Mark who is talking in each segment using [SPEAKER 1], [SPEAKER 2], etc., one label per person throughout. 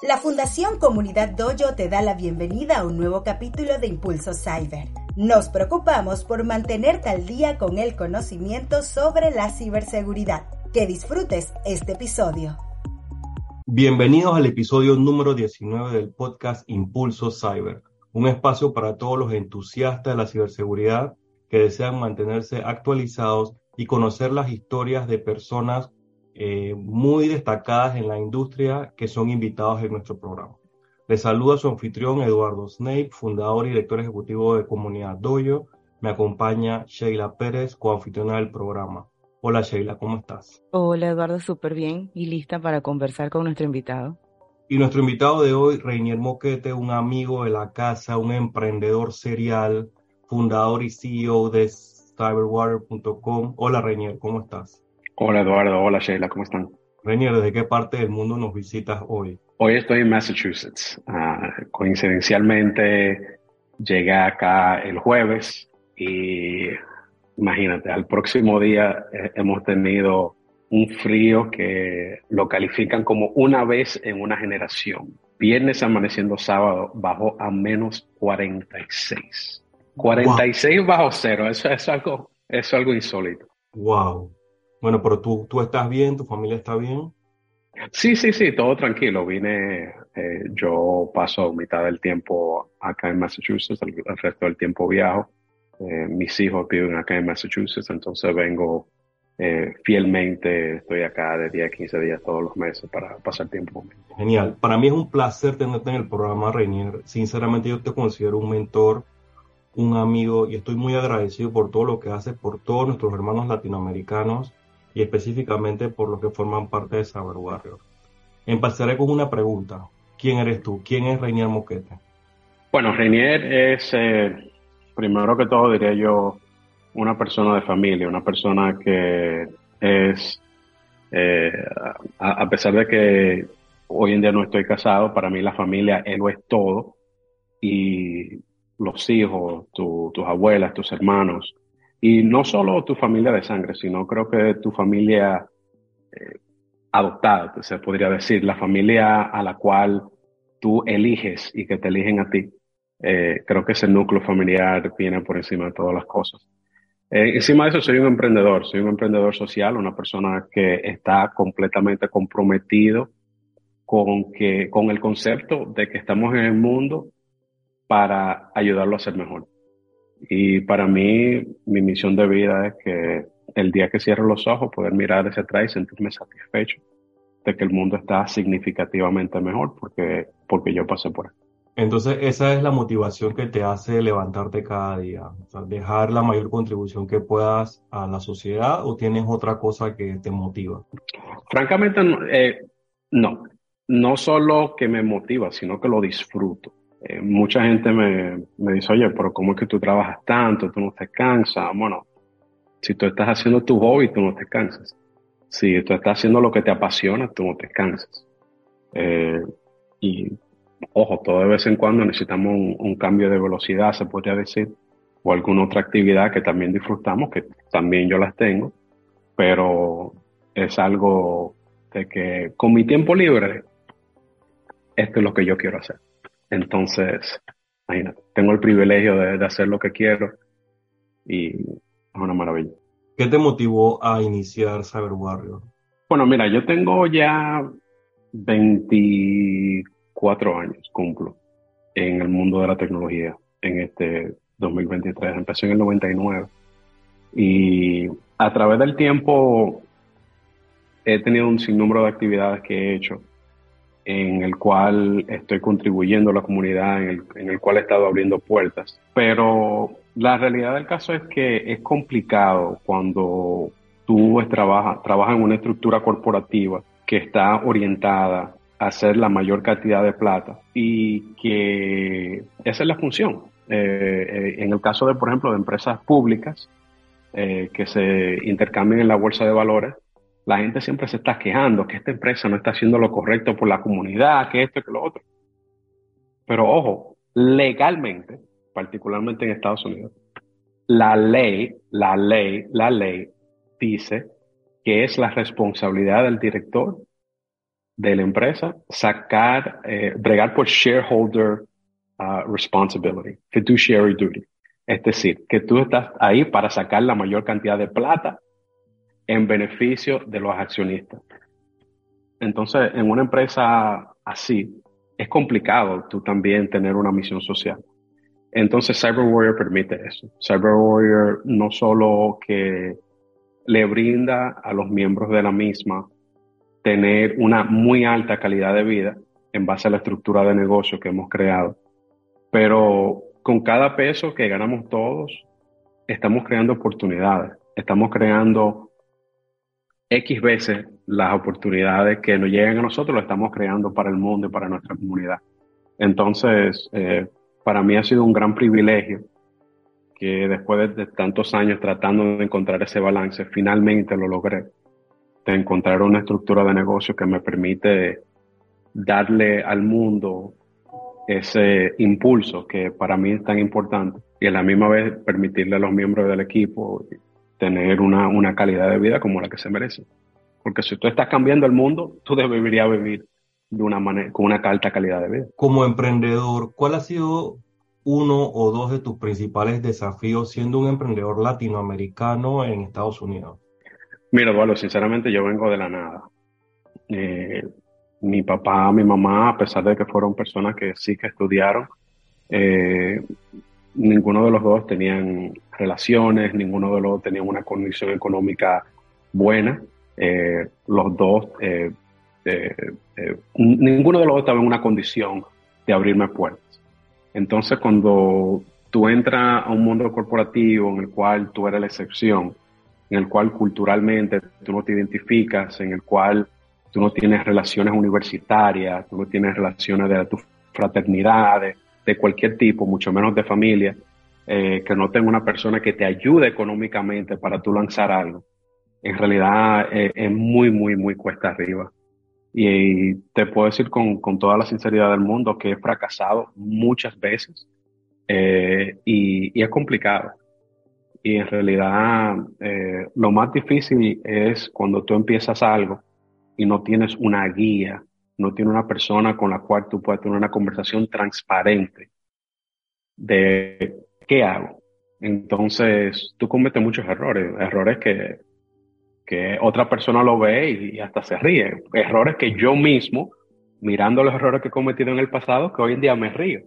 [SPEAKER 1] La Fundación Comunidad Dojo te da la bienvenida a un nuevo capítulo de Impulso Cyber. Nos preocupamos por mantenerte al día con el conocimiento sobre la ciberseguridad. Que disfrutes este episodio.
[SPEAKER 2] Bienvenidos al episodio número 19 del podcast Impulso Cyber, un espacio para todos los entusiastas de la ciberseguridad que desean mantenerse actualizados y conocer las historias de personas eh, muy destacadas en la industria que son invitados en nuestro programa. Les saluda su anfitrión Eduardo Snape, fundador y director ejecutivo de Comunidad Doyo. Me acompaña Sheila Pérez, coanfitriona del programa. Hola Sheila, ¿cómo estás?
[SPEAKER 3] Hola Eduardo, súper bien y lista para conversar con nuestro invitado.
[SPEAKER 2] Y nuestro invitado de hoy, Reinier Moquete, un amigo de la casa, un emprendedor serial, fundador y CEO de cyberwater.com. Hola Reinier, ¿cómo estás?
[SPEAKER 4] Hola Eduardo, hola Sheila, ¿cómo están?
[SPEAKER 2] Renier, ¿desde qué parte del mundo nos visitas hoy?
[SPEAKER 4] Hoy estoy en Massachusetts. Uh, coincidencialmente llegué acá el jueves y imagínate, al próximo día eh, hemos tenido un frío que lo califican como una vez en una generación. Viernes amaneciendo sábado bajó a menos 46. 46 bajo cero, eso es algo, eso es algo insólito.
[SPEAKER 2] Wow. Bueno, pero tú, tú estás bien, tu familia está bien.
[SPEAKER 4] Sí, sí, sí, todo tranquilo. Vine, eh, yo paso mitad del tiempo acá en Massachusetts, el, resto del tiempo viajo. Eh, mis hijos viven acá en Massachusetts, entonces vengo eh, fielmente, estoy acá de 10 a 15 días todos los meses para pasar tiempo
[SPEAKER 2] Genial. Para mí es un placer tenerte en el programa, Reinier. Sinceramente yo te considero un mentor, un amigo y estoy muy agradecido por todo lo que haces por todos nuestros hermanos latinoamericanos y específicamente por los que forman parte de Saber Warrior. Empezaré con una pregunta. ¿Quién eres tú? ¿Quién es Reinier Moquete?
[SPEAKER 4] Bueno, Reinier es, eh, primero que todo diría yo, una persona de familia, una persona que es, eh, a, pesar de que hoy en día no estoy casado, para mí la familia él lo es todo y los hijos, tus abuelas, tus hermanos, y no solo tu familia de sangre, sino creo que tu familia eh, adoptada, se podría decir, la familia a la cual tú eliges y que te eligen a ti. Eh, creo que ese núcleo familiar viene por encima de todas las cosas. Eh, encima de eso, soy un emprendedor, soy un emprendedor social, una persona que está completamente comprometido con, que, con el concepto de que estamos en el mundo para ayudarlo a ser mejor. Y para mí, mi misión de vida es que el día que cierro los ojos, poder mirar hacia atrás y sentirme satisfecho de que el mundo está significativamente mejor porque, porque yo pasé por él.
[SPEAKER 2] Entonces, esa es la motivación que te hace levantarte cada día, dejar la mayor contribución que puedas a la sociedad o tienes otra cosa que te motiva?
[SPEAKER 4] Francamente, eh, no, no solo que me motiva, sino que lo disfruto. Eh, mucha gente me, me, dice, oye, pero ¿cómo es que tú trabajas tanto? ¿Tú no te cansas? Bueno, si tú estás haciendo tu hobby, tú no te cansas. Si tú estás haciendo lo que te apasiona, tú no te cansas. Eh, y, ojo, todo de vez en cuando necesitamos un, un, cambio de velocidad, se podría decir, o alguna otra actividad que también disfrutamos, que también yo las tengo, pero es algo de que con mi tiempo libre, esto es lo que yo quiero hacer. Entonces, imagínate, tengo el privilegio de, hacer lo que quiero y es una maravilla.
[SPEAKER 2] ¿Qué te motivó a iniciar Cyber Warrior?
[SPEAKER 4] Bueno, mira, yo tengo ya 24 años, cumplo, en el mundo de la tecnología en este 2023. Empecé en el 99 y a través del tiempo he tenido un sinnúmero de actividades que he hecho en el cual estoy contribuyendo a la comunidad, en el, cual he estado abriendo puertas. Pero la realidad del caso es que es complicado cuando tú trabajas trabaja en una estructura corporativa que está orientada a hacer la mayor cantidad de plata y que esa es la función. Eh, eh, en el caso de, por ejemplo, de empresas públicas eh, que se intercambian en la bolsa de valores, la gente siempre se está quejando que esta empresa no está haciendo lo correcto por la comunidad, que esto, que lo otro. Pero ojo, legalmente, particularmente en Estados Unidos, la ley, la ley, la ley dice que es la responsabilidad del director de la empresa, sacar, eh, bregar por shareholder uh, responsibility, fiduciary duty. Es decir, que tú estás ahí para sacar la mayor cantidad de plata en beneficio de los accionistas. Entonces, en una empresa así, es complicado tú también tener una misión social. Entonces, Cyber Warrior permite eso. Cyber Warrior no solo que le brinda a los miembros de la misma tener una muy alta calidad de vida en base a la estructura de negocio que hemos creado, pero con cada peso que ganamos todos, estamos creando oportunidades, estamos creando X veces las oportunidades que nos llegan a nosotros, lo estamos creando para el mundo y para nuestra comunidad. Entonces, eh, para mí ha sido un gran privilegio que después de, tantos años tratando de encontrar ese balance, finalmente lo logré, de encontrar una estructura de negocio que me permite darle al mundo ese impulso que para mí es tan importante y a la misma vez permitirle a los miembros del equipo tener una, una calidad de vida como la que se merece. Porque si tú estás cambiando el mundo, tú deberías vivir de una manera, con una alta calidad de vida.
[SPEAKER 2] Como emprendedor, ¿cuál ha sido uno o dos de tus principales desafíos siendo un emprendedor latinoamericano en Estados Unidos?
[SPEAKER 4] Mira, Eduardo, sinceramente yo vengo de la nada. Eh, mi papá, mi mamá, a pesar de que fueron personas que sí que estudiaron, eh, ninguno de los dos tenían relaciones, ninguno de los dos tenía una condición económica buena. Eh, los dos, eh, ninguno de los dos estaba en una condición de abrirme puertas. Entonces, cuando tú entras a un mundo corporativo en el cual tú eres la excepción, en el cual culturalmente tú no te identificas, en el cual tú no tienes relaciones universitarias, tú no tienes relaciones de tu fraternidad, de, cualquier tipo, mucho menos de familia, eh, que no tenga una persona que te ayude económicamente para tú lanzar algo. En realidad eh, es muy, muy, muy cuesta arriba. Y, te puedo decir con, con, toda la sinceridad del mundo que he fracasado muchas veces eh, y, y, es complicado. Y en realidad lo más difícil es cuando tú empiezas algo y no tienes una guía, no tienes una persona con la cual tú puedas tener una conversación transparente de qué hago. Entonces, tú cometes muchos errores, errores que, que otra persona lo ve y, hasta se ríe, errores que yo mismo, mirando los errores que he cometido en el pasado, que hoy en día me río.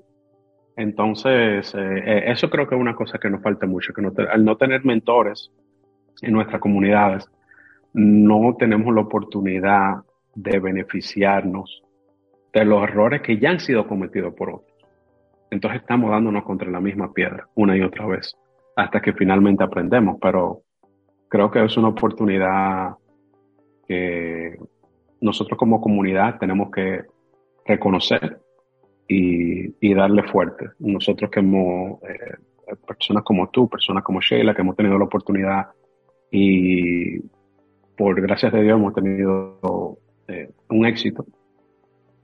[SPEAKER 4] Entonces, eh, eh, eso creo que es una cosa que nos falta mucho, que al no tener mentores en nuestras comunidades, no tenemos la oportunidad de beneficiarnos de los errores que ya han sido cometidos por otros. Entonces estamos dándonos contra la misma piedra una y otra vez hasta que finalmente aprendemos, pero creo que es una oportunidad que nosotros como comunidad tenemos que reconocer y, darle fuerte. Nosotros que hemos, eh, personas como tú, personas como Sheila, que hemos tenido la oportunidad y por gracias de Dios hemos tenido eh, un éxito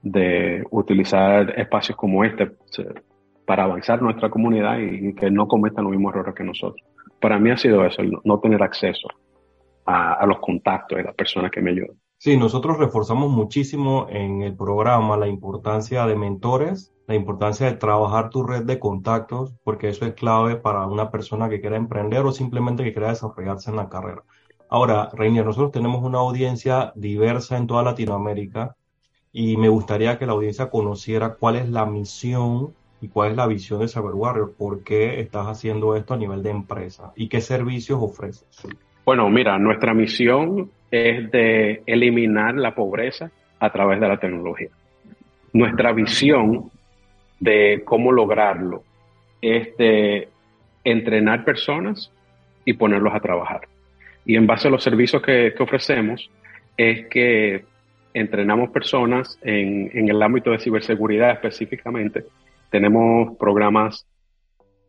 [SPEAKER 4] de utilizar espacios como este para avanzar nuestra comunidad y, que no cometan los mismos errores que nosotros. Para mí ha sido eso, no, tener acceso a, los contactos de las personas que me ayudan.
[SPEAKER 2] Sí, nosotros reforzamos muchísimo en el programa la importancia de mentores, la importancia de trabajar tu red de contactos, porque eso es clave para una persona que quiera emprender o simplemente que quiera desarrollarse en la carrera. Ahora, Reinier, nosotros tenemos una audiencia diversa en toda Latinoamérica y me gustaría que la audiencia conociera cuál es la misión y cuál es la visión de Cyber Warrior, por qué estás haciendo esto a nivel de empresa y qué servicios ofreces.
[SPEAKER 4] Bueno, mira, nuestra misión es de eliminar la pobreza a través de la tecnología. Nuestra visión de cómo lograrlo es de entrenar personas y ponerlos a trabajar. Y en base a los servicios que, ofrecemos, es que entrenamos personas en, el ámbito de ciberseguridad específicamente. Tenemos programas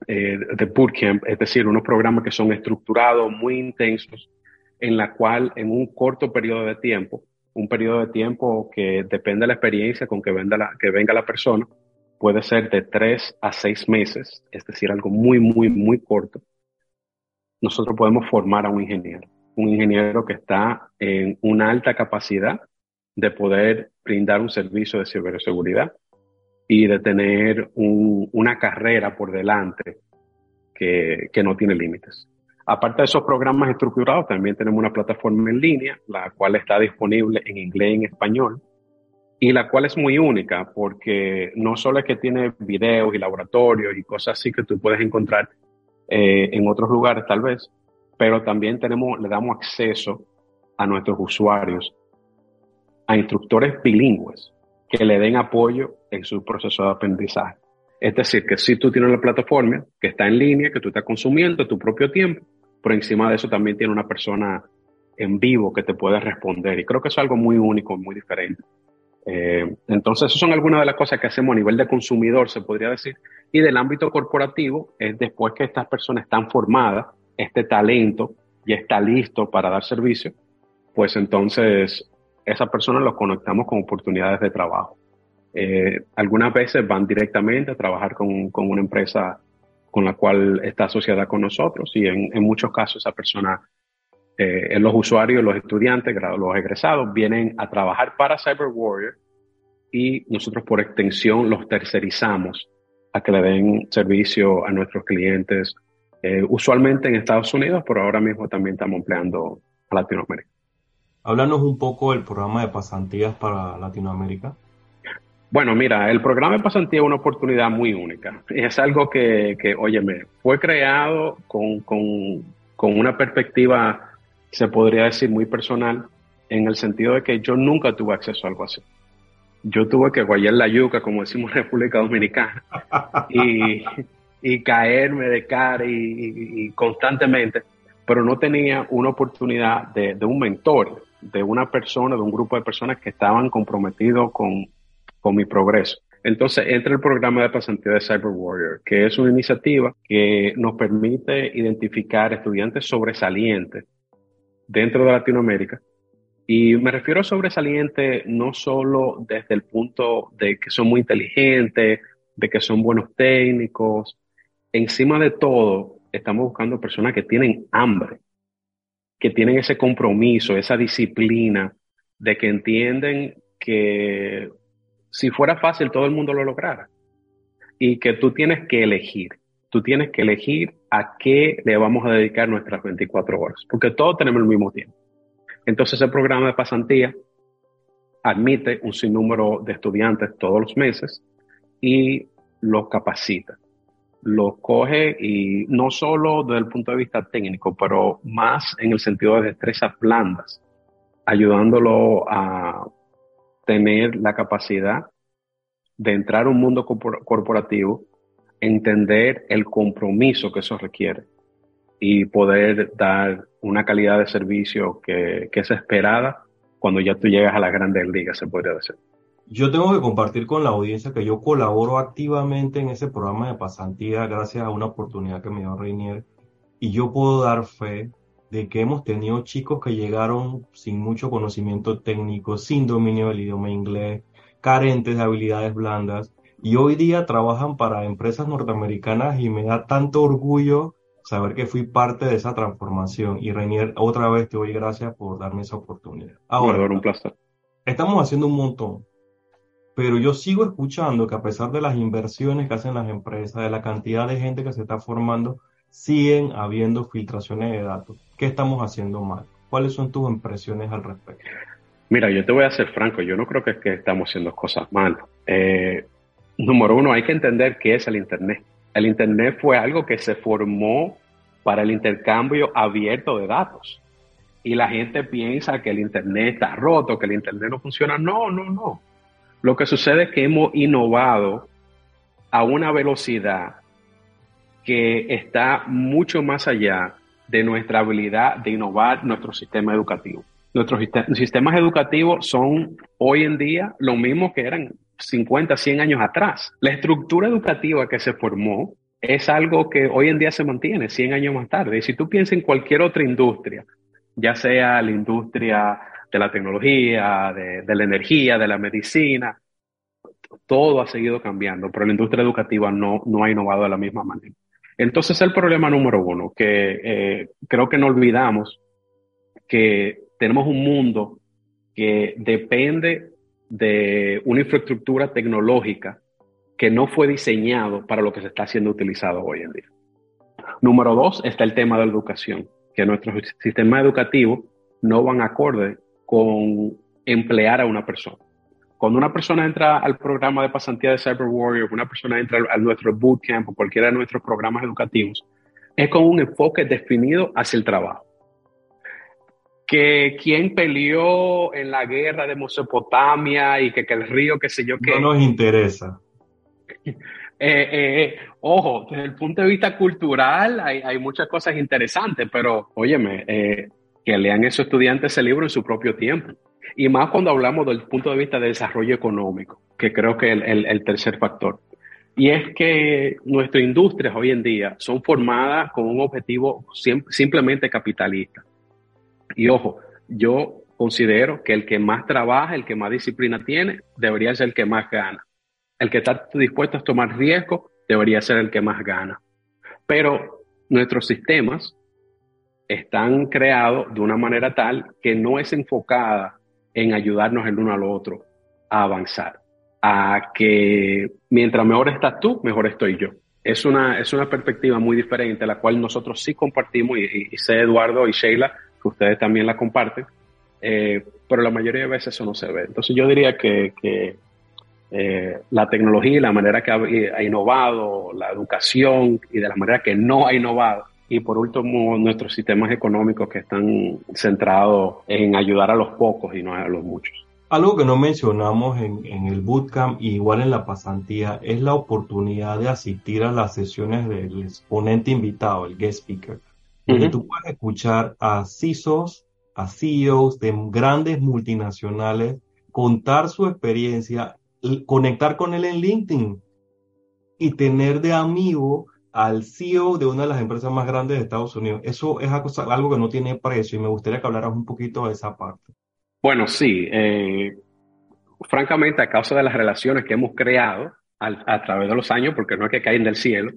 [SPEAKER 4] eh, de bootcamp, es decir, unos programas que son estructurados, muy intensos, en la cual en un corto periodo de tiempo, un periodo de tiempo que depende de la experiencia con que, la, que venga la persona, puede ser de tres a seis meses, es decir, algo muy, muy, muy corto, nosotros podemos formar a un ingeniero, un ingeniero que está en una alta capacidad de poder brindar un servicio de ciberseguridad y de tener una carrera por delante que, que no tiene límites. Aparte de esos programas estructurados, también tenemos una plataforma en línea, la cual está disponible en inglés y en español, y la cual es muy única porque no solo es que tiene videos y laboratorios y cosas así que tú puedes encontrar eh, en otros lugares tal vez, pero también tenemos, le damos acceso a nuestros usuarios a instructores bilingües que le den apoyo en su proceso de aprendizaje. Es decir, que si tú tienes la plataforma que está en línea, que tú estás consumiendo tu propio tiempo, por encima de eso también tiene una persona en vivo que te puede responder. Y creo que es algo muy único, muy diferente. Eh, entonces, esas son algunas de las cosas que hacemos a nivel de consumidor, se podría decir. Y del ámbito corporativo, es después que estas personas están formadas, este talento ya está listo para dar servicio, pues entonces esas personas los conectamos con oportunidades de trabajo. Eh, algunas veces van directamente a trabajar con, con, una empresa con la cual está asociada con nosotros y en, en muchos casos esa persona, eh, los usuarios, los estudiantes, los egresados, vienen a trabajar para Cyber Warrior y nosotros por extensión los tercerizamos a que le den servicio a nuestros clientes, eh, usualmente en Estados Unidos, pero ahora mismo también estamos empleando a Latinoamérica.
[SPEAKER 2] Háblanos un poco del programa de pasantías para Latinoamérica.
[SPEAKER 4] Bueno, mira, el programa de pasantía es una oportunidad muy única. Es algo que, que óyeme, fue creado con, con, con una perspectiva, se podría decir, muy personal, en el sentido de que yo nunca tuve acceso a algo así. Yo tuve que guayar la yuca, como decimos en República Dominicana, y, y caerme de cara y, constantemente, pero no tenía una oportunidad de, de un mentor, de una persona, de un grupo de personas que estaban comprometidos con, con mi progreso. Entonces entra el programa de pasantía de Cyber Warrior, que es una iniciativa que nos permite identificar estudiantes sobresalientes dentro de Latinoamérica. Y me refiero a sobresalientes no solo desde el punto de que son muy inteligentes, de que son buenos técnicos. Encima de todo, estamos buscando personas que tienen hambre, que tienen ese compromiso, esa disciplina, de que entienden que si fuera fácil todo el mundo lo lograra. Y que tú tienes que elegir, tú tienes que elegir a qué le vamos a dedicar nuestras 24 horas, porque todos tenemos el mismo tiempo. Entonces el programa de pasantía admite un sinnúmero de estudiantes todos los meses y los capacita. Los coge y no solo desde el punto de vista técnico, pero más en el sentido de destrezas blandas, ayudándolo a tener la capacidad de entrar a un mundo corporativo, entender el compromiso que eso requiere y poder dar una calidad de servicio que, es esperada cuando ya tú llegas a las grandes ligas, se podría decir.
[SPEAKER 2] Yo tengo que compartir con la audiencia que yo colaboro activamente en ese programa de pasantía gracias a una oportunidad que me dio Reinier y yo puedo dar fe de que hemos tenido chicos que llegaron sin mucho conocimiento técnico, sin dominio del idioma inglés, carentes de habilidades blandas, y hoy día trabajan para empresas norteamericanas y me da tanto orgullo saber que fui parte de esa transformación. Y Reinier, otra vez te doy gracias por darme esa oportunidad.
[SPEAKER 4] Ahora, un placer.
[SPEAKER 2] Estamos haciendo un montón, pero yo sigo escuchando que a pesar de las inversiones que hacen las empresas, de la cantidad de gente que se está formando, siguen habiendo filtraciones de datos. ¿Qué estamos haciendo mal? ¿Cuáles son tus impresiones al respecto?
[SPEAKER 4] Mira, yo te voy a ser franco, yo no creo que, que estamos haciendo cosas mal. Eh, número uno, hay que entender qué es el Internet. El Internet fue algo que se formó para el intercambio abierto de datos. Y la gente piensa que el Internet está roto, que el Internet no funciona. No, no, no. Lo que sucede es que hemos innovado a una velocidad que está mucho más allá de nuestra habilidad de innovar nuestro sistema educativo. Nuestros sistemas educativos son hoy en día lo mismo que eran 50, 100 años atrás. La estructura educativa que se formó es algo que hoy en día se mantiene 100 años más tarde. Y si tú piensas en cualquier otra industria, ya sea la industria de la tecnología, de, la energía, de la medicina, todo ha seguido cambiando, pero la industria educativa no, no ha innovado de la misma manera. Entonces el problema número uno, que eh, creo que no olvidamos que tenemos un mundo que depende de una infraestructura tecnológica que no fue diseñado para lo que se está siendo utilizado hoy en día. Número dos está el tema de la educación, que nuestro sistema educativo no van acorde con emplear a una persona. Cuando una persona entra al programa de pasantía de Cyber Warrior, una persona entra a nuestro bootcamp o cualquiera de nuestros programas educativos, es con un enfoque definido hacia el trabajo. Que quien peleó en la guerra de Mesopotamia y que, que el río, qué sé yo qué.
[SPEAKER 2] No nos interesa.
[SPEAKER 4] Eh, eh, ojo, desde el punto de vista cultural hay, hay muchas cosas interesantes, pero óyeme, eh, que lean esos estudiantes ese libro en su propio tiempo. Y más cuando hablamos del punto de vista de desarrollo económico, que creo que es el, el, tercer factor. Y es que nuestras industrias hoy en día son formadas con un objetivo simplemente capitalista. Y ojo, yo considero que el que más trabaja, el que más disciplina tiene, debería ser el que más gana. El que está dispuesto a tomar riesgo debería ser el que más gana. Pero nuestros sistemas están creados de una manera tal que no es enfocada en ayudarnos el uno al otro a avanzar, a que mientras mejor estás tú, mejor estoy yo. Es una, es una perspectiva muy diferente, la cual nosotros sí compartimos, y, sé Eduardo y Sheila, que ustedes también la comparten, eh, pero la mayoría de veces eso no se ve. Entonces yo diría que, eh, la tecnología y la manera que ha, innovado, la educación y de la manera que no ha innovado. Y por último, nuestros sistemas económicos que están centrados en ayudar a los pocos y no a los muchos.
[SPEAKER 2] Algo que no mencionamos en, el bootcamp, igual en la pasantía, es la oportunidad de asistir a las sesiones del exponente invitado, el guest speaker, donde tú puedes escuchar a CISOs, a CEOs de grandes multinacionales contar su experiencia conectar con él en LinkedIn y tener de amigo al CEO de una de las empresas más grandes de Estados Unidos. Eso es algo que no tiene precio y me gustaría que hablaras un poquito de esa parte.
[SPEAKER 4] Bueno, sí. Eh, francamente, a causa de las relaciones que hemos creado a, través de los años, porque no es que caen del cielo,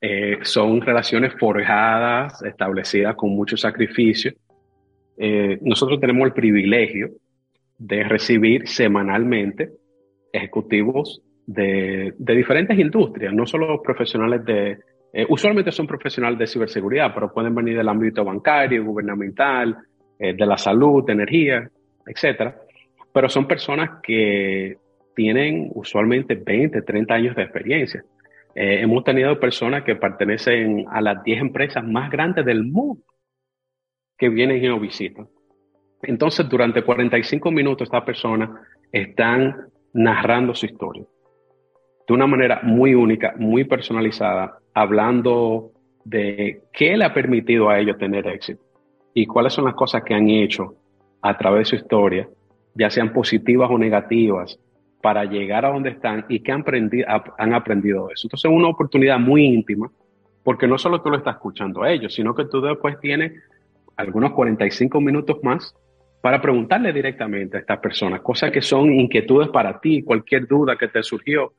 [SPEAKER 4] eh, son relaciones forjadas, establecidas con mucho sacrificio. Eh, nosotros tenemos el privilegio de recibir semanalmente ejecutivos de, diferentes industrias, no solo profesionales de, eh, usualmente son profesionales de ciberseguridad, pero pueden venir del ámbito bancario, gubernamental, de la salud, de energía, etc. Pero son personas que tienen usualmente 20, 30 años de experiencia. Eh, hemos tenido personas que pertenecen a las 10 empresas más grandes del mundo que vienen y nos visitan. Entonces, durante 45 minutos, estas personas están narrando su historia de una manera muy única, muy personalizada, hablando de qué le ha permitido a ellos tener éxito y cuáles son las cosas que han hecho a través de su historia, ya sean positivas o negativas, para llegar a donde están y qué han aprendido, han aprendido eso. Entonces es una oportunidad muy íntima, porque no solo tú lo estás escuchando a ellos, sino que tú después tienes algunos 45 minutos más para preguntarle directamente a estas personas, cosas que son inquietudes para ti, cualquier duda que te surgió,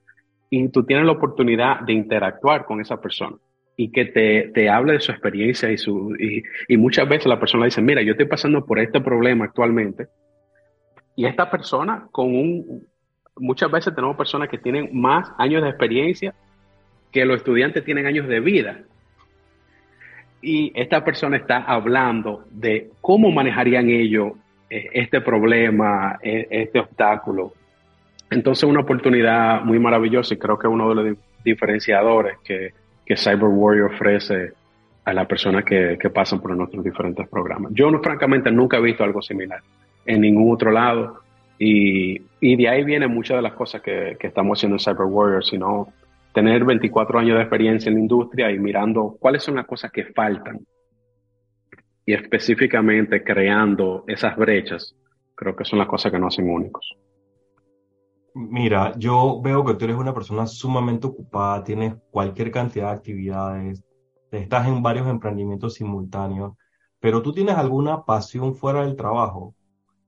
[SPEAKER 4] y tú tienes la oportunidad de interactuar con esa persona y que te, te hable de su experiencia y, su, y, muchas veces la persona dice, mira, yo estoy pasando por este problema actualmente, y esta persona con un, muchas veces tenemos personas que tienen más años de experiencia que los estudiantes tienen años de vida. Y esta persona está hablando de cómo manejarían ellos eh, este problema, e, este obstáculo. Entonces, una oportunidad muy maravillosa y creo que uno de los diferenciadores que, Cyber Warrior ofrece a las personas que, pasan por nuestros diferentes programas. Yo, francamente, nunca he visto algo similar en ningún otro lado y, de ahí vienen muchas de las cosas que, estamos haciendo en Cyber Warrior, sino tener 24 años de experiencia en la industria y mirando cuáles son las cosas que faltan y específicamente creando esas brechas, creo que son las cosas que nos hacen únicos.
[SPEAKER 2] Mira, yo veo que tú eres una persona sumamente ocupada, tienes cualquier cantidad de actividades, estás en varios emprendimientos simultáneos, pero tú tienes alguna pasión fuera del trabajo.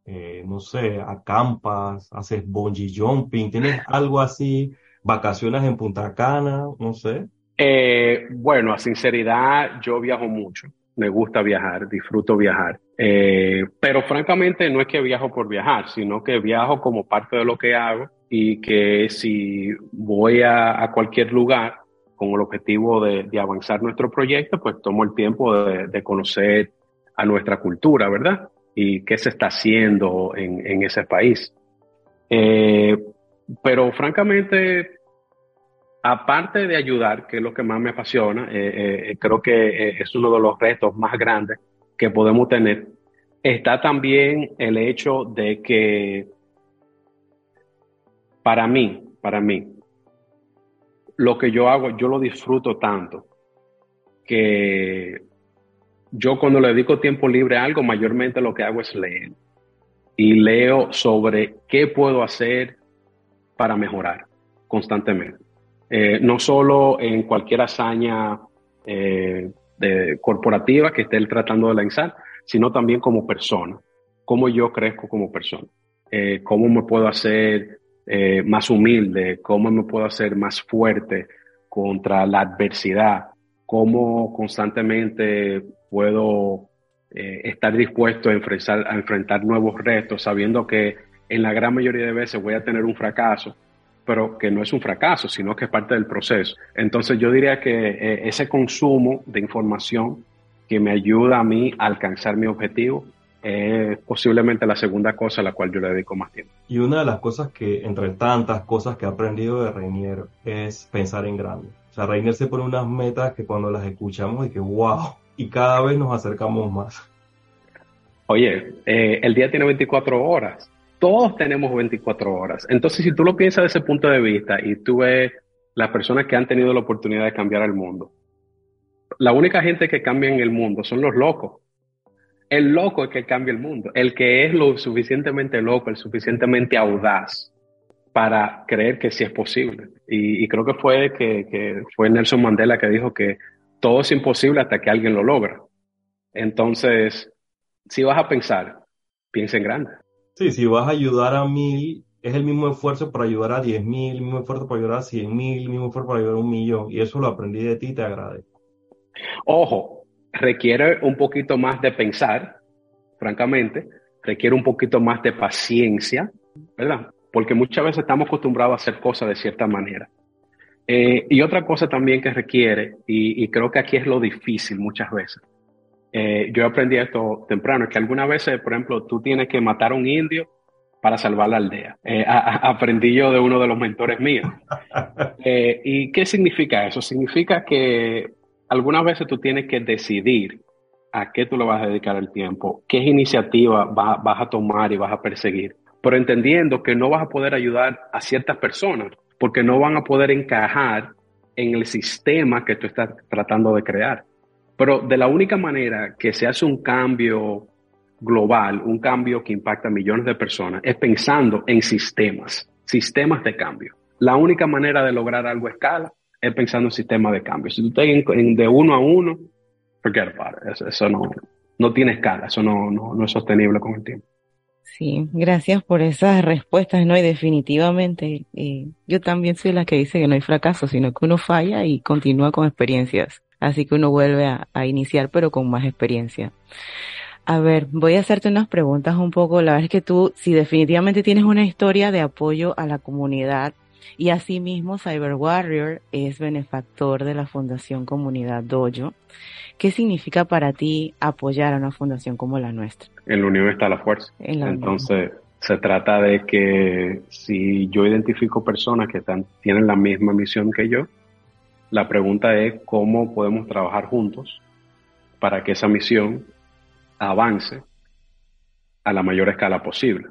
[SPEAKER 2] Eh, no sé, acampas, haces bungee jumping, tienes algo así, vacaciones en Punta Cana, no sé.
[SPEAKER 4] Eh, bueno, a sinceridad, yo viajo mucho me gusta viajar, disfruto viajar. Eh, pero francamente no es que viajo por viajar, sino que viajo como parte de lo que hago y que si voy a, cualquier lugar con el objetivo de, avanzar nuestro proyecto, pues tomo el tiempo de, conocer a nuestra cultura, ¿verdad? Y qué se está haciendo en, ese país. Eh, pero francamente, aparte de ayudar, que es lo que más me apasiona, eh, creo que es uno de los retos más grandes que podemos tener, está también el hecho de que para mí, para mí, lo que yo hago, yo lo disfruto tanto que yo cuando le dedico tiempo libre a algo, mayormente lo que hago es leer. Y leo sobre qué puedo hacer para mejorar constantemente. Eh, no solo en cualquier hazaña eh, corporativa que esté tratando de lanzar, sino también como persona, cómo yo crezco como persona, eh, cómo me puedo hacer más humilde, cómo me puedo hacer más fuerte contra la adversidad, cómo constantemente puedo eh, estar dispuesto a enfrentar, a enfrentar nuevos retos, sabiendo que en la gran mayoría de veces voy a tener un fracaso, pero que no es un fracaso, sino que es parte del proceso. Entonces yo diría que ese consumo de información que me ayuda a mí a alcanzar mi objetivo, es posiblemente la segunda cosa a la cual yo le dedico más tiempo.
[SPEAKER 2] Y una de las cosas que, entre tantas cosas que he aprendido de Reinier, es pensar en grande. O sea, Reinier se pone unas metas que cuando las escuchamos y que wow, y cada vez nos acercamos más.
[SPEAKER 4] Oye, eh, el día tiene 24 horas. Todos tenemos 24 horas. Entonces, si tú lo piensas desde ese punto de vista y tú ves las personas que han tenido la oportunidad de cambiar el mundo, la única gente que cambia en el mundo son los locos. El loco es que cambia el mundo. El que es lo suficientemente loco, el suficientemente audaz para creer que sí es posible. Y, creo que fue, que, fue Nelson Mandela que dijo que todo es imposible hasta que alguien lo logra. Entonces, si vas a pensar, piensa en grande.
[SPEAKER 2] Sí, si vas a ayudar a mil, es el mismo esfuerzo para ayudar a diez mil, el mismo esfuerzo para ayudar a cien mil, el mismo esfuerzo para ayudar a un millón. Y eso lo aprendí de ti y te agradezco.
[SPEAKER 4] Ojo, requiere un poquito más de pensar, francamente, requiere un poquito más de paciencia, ¿verdad? Porque muchas veces estamos acostumbrados a hacer cosas de cierta manera. Eh, y otra cosa también que requiere, y, creo que aquí es lo difícil muchas veces, eh, yo aprendí esto temprano, es que algunas veces, por ejemplo, tú tienes que matar a un indio para salvar la aldea. Eh, aprendí yo de uno de los mentores míos. ¿Y qué significa eso? Significa que algunas veces tú tienes que decidir a qué tú le vas a dedicar el tiempo, qué iniciativa vas a tomar y vas a perseguir, pero entendiendo que no vas a poder ayudar a ciertas personas porque no van a poder encajar en el sistema que tú estás tratando de crear. Pero de la única manera que se hace un cambio global, un cambio que impacta a millones de personas, es pensando en sistemas, sistemas de cambio. La única manera de lograr algo a escala es pensando en sistema de cambio. Si tú estás en, de uno a uno, forget about it. Eso, no, no tiene escala, eso no, no, es sostenible con el tiempo.
[SPEAKER 3] Sí, gracias por esas respuestas, ¿no? Y definitivamente, eh, yo también soy la que dice que no hay fracaso, sino que uno falla y continúa con experiencias. Así que uno vuelve a, a iniciar, pero con más experiencia. A ver, voy a hacerte unas preguntas un poco. La verdad es que tú, si definitivamente tienes una historia de apoyo a la comunidad y asimismo, Cyber Warrior es benefactor de la Fundación Comunidad Dojo. ¿Qué significa para ti apoyar a una fundación como la nuestra?
[SPEAKER 4] En la unión está la fuerza. Entonces, se trata de que si yo identifico personas que están, tienen la misma misión que yo, la pregunta es cómo podemos trabajar juntos para que esa misión avance a la mayor escala posible.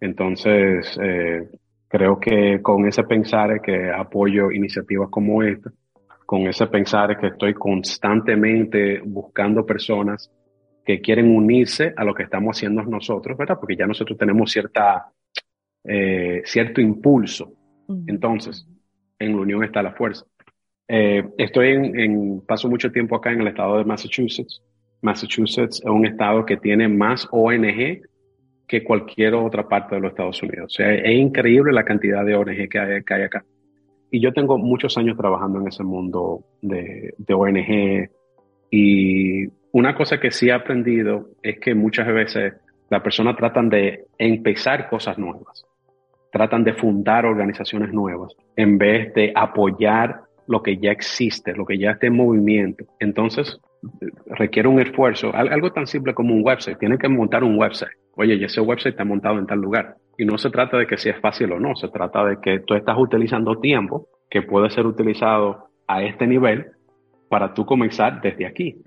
[SPEAKER 4] Entonces, eh, Creo que con ese pensar que apoyo iniciativas como esta, con ese pensar que estoy constantemente buscando personas que quieren unirse a lo que estamos haciendo nosotros, ¿verdad? Porque ya nosotros tenemos cierta, eh, cierto impulso. Entonces, en la unión está la fuerza. Eh, estoy en, en, paso mucho tiempo acá en el estado de Massachusetts. Massachusetts es un estado que tiene más ONG que cualquier otra parte de los Estados Unidos. O sea, es increíble la cantidad de ONG que hay, acá. Y yo tengo muchos años trabajando en ese mundo de, de ONG Y una cosa que sí he aprendido es que muchas veces las personas tratan de empezar cosas nuevas, tratan de fundar organizaciones nuevas en vez de apoyar lo que ya existe, lo que ya está en movimiento. Entonces, requiere un esfuerzo, algo tan simple como un website. Tienen que montar un website. Oye, y ese website está montado en tal lugar. Y no se trata de que sea fácil o no, se trata de que tú estás utilizando tiempo que puede ser utilizado a este nivel para tú comenzar desde aquí.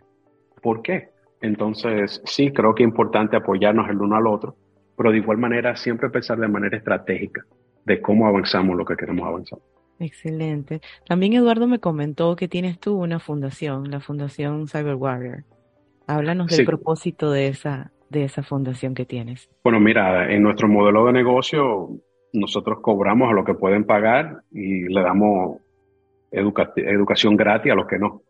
[SPEAKER 4] ¿Por qué? Entonces, sí, creo que es importante apoyarnos el uno al otro, pero de igual manera siempre pensar de manera estratégica de cómo avanzamos lo que queremos avanzar.
[SPEAKER 3] Excelente. También Eduardo me comentó que tienes tú una fundación, la Fundación Cyber Warrior. Háblanos del propósito de esa, de esa fundación que tienes.
[SPEAKER 4] Bueno, mira, en nuestro modelo de negocio nosotros cobramos a los que pueden pagar y le damos educación gratis a los que no.